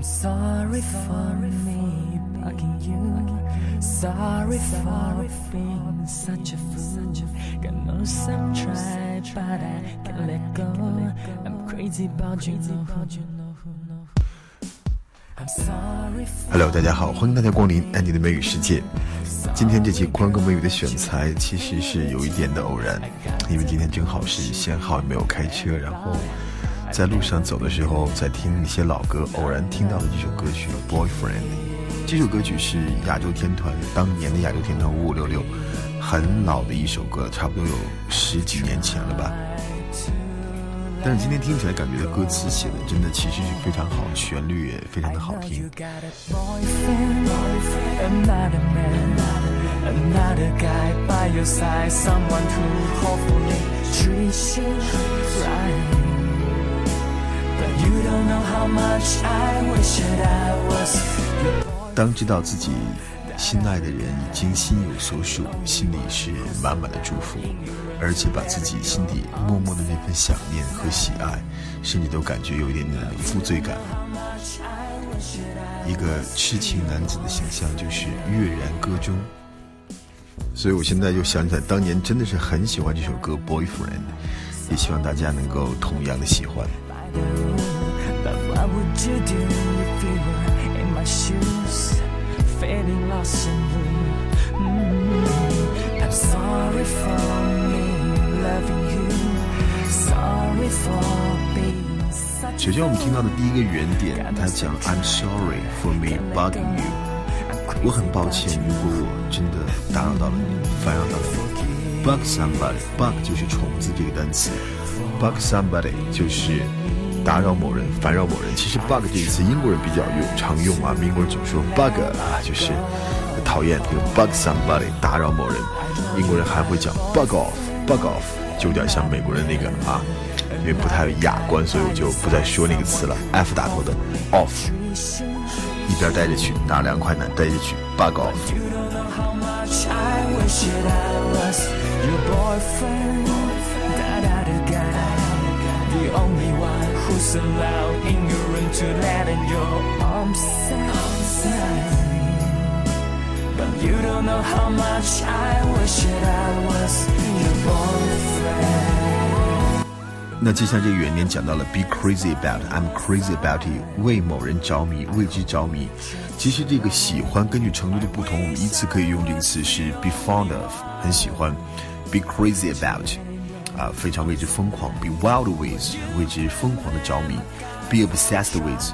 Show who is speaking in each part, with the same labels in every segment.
Speaker 1: I'm sorry for me bugging you. Sorry for being such a fool. God knows I've tried, but I can't let go. I'm crazy about you, know who you know who know. I'm sorry for
Speaker 2: Hello，大家好，欢迎大家光临安迪的美语世界。今天这期宽哥美语的选材其实是有一点的偶然，因为今天正好是限号，没有开车，然后在路上走的时候在听一些老歌，偶然听到了这首歌曲《Boyfriend》。这首歌曲是亚洲天团当年的亚洲天团五五六六，很老的一首歌，差不多有十几年前了吧。但是今天听起来，感觉歌词写的真的其实是非常好，旋律也非常的好听
Speaker 1: another guy by your side, someone who hopefully treats you right.
Speaker 2: 当知道自己心爱的人已经心有所属，心里是满满的祝福，而且把自己心底默默的那份想念和喜爱，甚至都感觉有一点点的负罪感。一个痴情男子的形象就是跃然歌中，所以我现在又想起来，当年真的是很喜欢这首歌《Boyfriend》，也希望大家能够同样的喜欢。
Speaker 1: But what would you do if you were in my shoes, feeling lost and blue? Mm, I'm sorry for me loving you, sorry for being
Speaker 2: 首先，我们听到的第一个原点，他讲 "I'm sorry for me bugging you"，我很抱歉，如果我真的打扰到了你，烦扰到了你。Bug somebody，bug 就是虫子这个单词，bug somebody 就是打扰某人、烦扰某人。其实 bug 这个词英国人比较用常用啊，英国人总说 bug 啊，就是讨厌这个 bug somebody 打扰某人。英国人还会讲 bug off，bug off 就有点像美国人那个啊。因为不太雅观，所以我就不再说那个词了。F 打头的 off，一边待着去，哪凉快哪待着去，bug off。
Speaker 1: one who's allowed in your room to let in your arms inside. But you don't know how much I wish that I was your boyfriend.
Speaker 2: 那接下来这个原点讲到了 be crazy about，I'm crazy about you，为某人着迷，为之着迷。其实这个喜欢根据程度的不同，我们依次可以用这个词是 be fond of，很喜欢；be crazy about， 啊，非常为之疯狂；be wild with，为之疯狂的着迷；be obsessed with，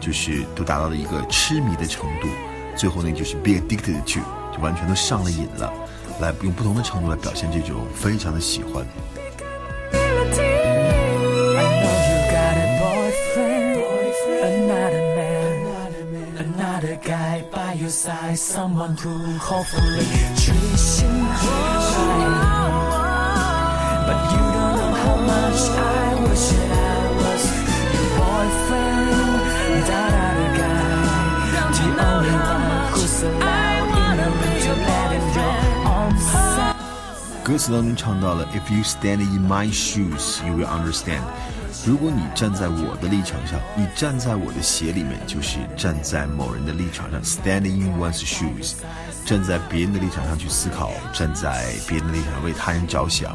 Speaker 2: 就是都达到了一个痴迷的程度。最后呢，就是 be addicted to，就完全都上了瘾了。来用不同的程度来表现这种非常的喜欢。
Speaker 1: I know you got a boyfriend, another man, another guy by your side, someone who hopefully treats you right.
Speaker 2: 歌词当中唱到了 "If you stand in my shoes, you will understand." 如果你站在我的立场上，你站在我的鞋里面，就是站在某人的立场上。Standing in one's shoes，站在别人的立场上去思考，站在别人的立场上为他人着想。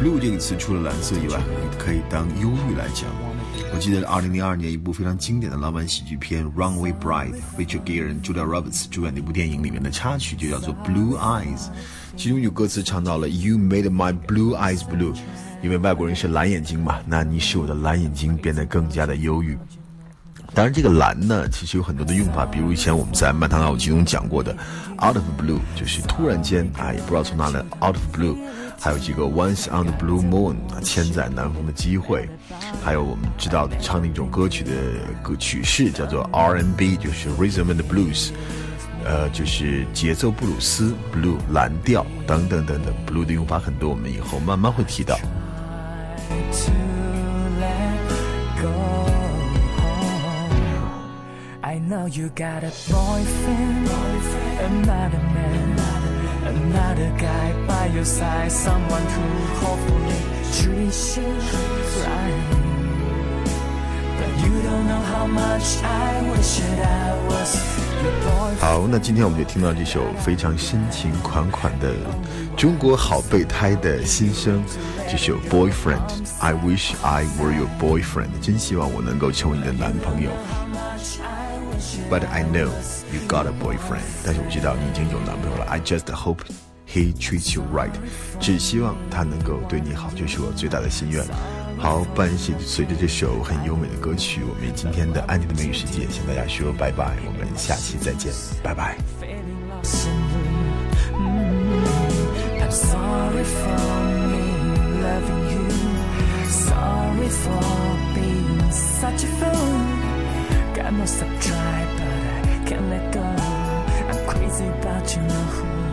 Speaker 2: blue 这个词除了蓝色以外，可以当忧郁来讲。我记得二零零二年一部非常经典的浪漫喜剧片《Runaway Bride》，Rachel Gere、Julia Roberts 主演的一部电影里面的插曲就叫做《Blue Eyes》，其中有歌词唱到了 You made my blue eyes blue，因为外国人是蓝眼睛嘛，那你使我的蓝眼睛变得更加的忧郁。当然，这个蓝呢，其实有很多的用法，比如以前我们在漫谈老集中讲过的，out of blue，就是突然间啊，也不知道从哪来，out of blue。还有这个 once on the blue moon，啊，千载难逢的机会。还有我们知道唱那种歌曲的歌曲式叫做 R&B，就是 rhythm and blues，呃，就是节奏布鲁斯，blue 蓝调等等等等，blue 的用法很多，我们以后慢慢会提到。Know you got a boyfriend, another man, another guy by your side, someone who hopefully treats you right. But you don't know how much I wish that I was your boyfriend. 好，那今天我们就听到这首非常深情款款的中国好备胎的心声，这首《Boyfriend》，I wish I were your boyfriend，真希望我能够成为你的男朋友。But I know you got a boyfriend，但是我知道你已经有男朋友了。I just hope he treats you right，只希望他能够对你好，就是我最大的心愿。好，伴随着这首很优美的歌曲，我们今天的安妮的美语世界向大家说拜拜，我们下期再见，拜拜。say